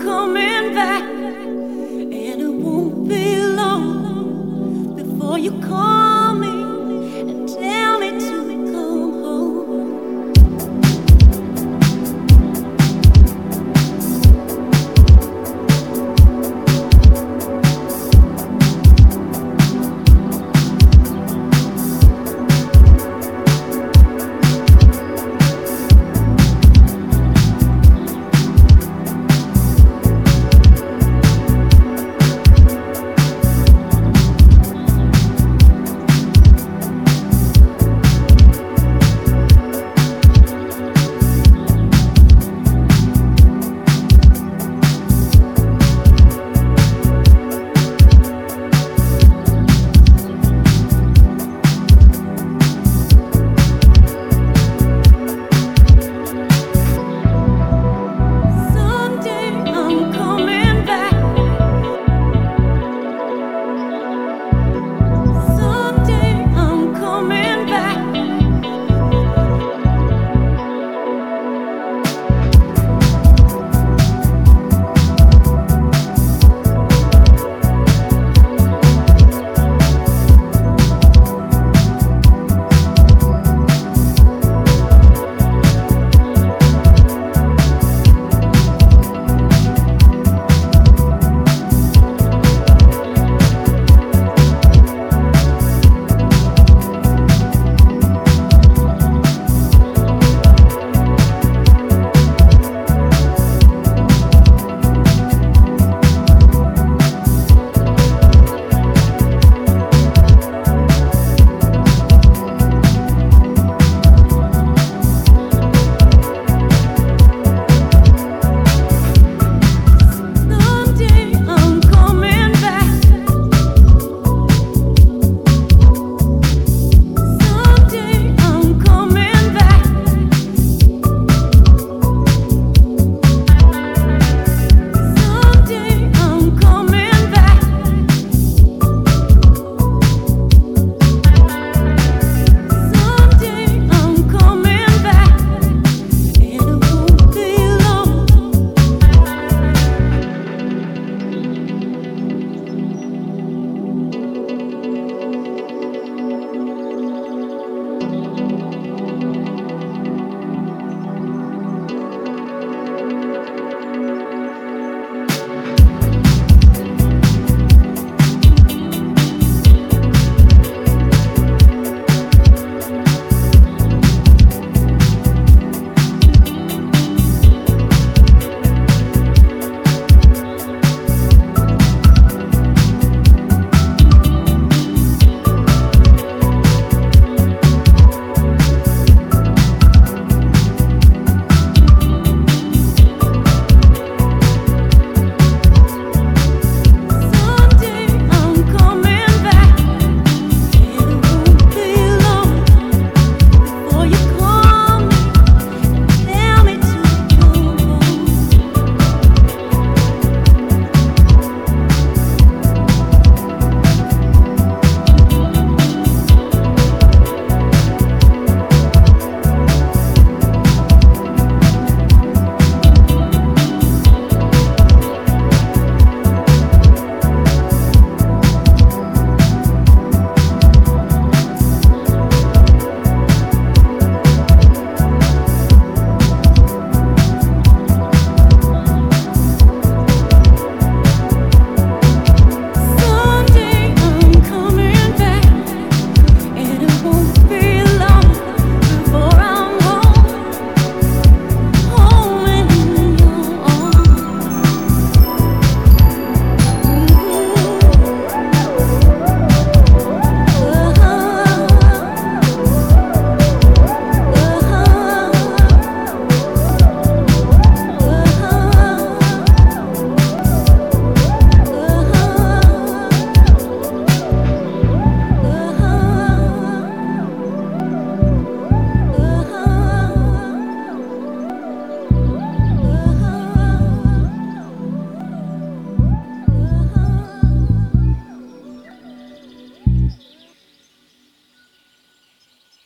before you call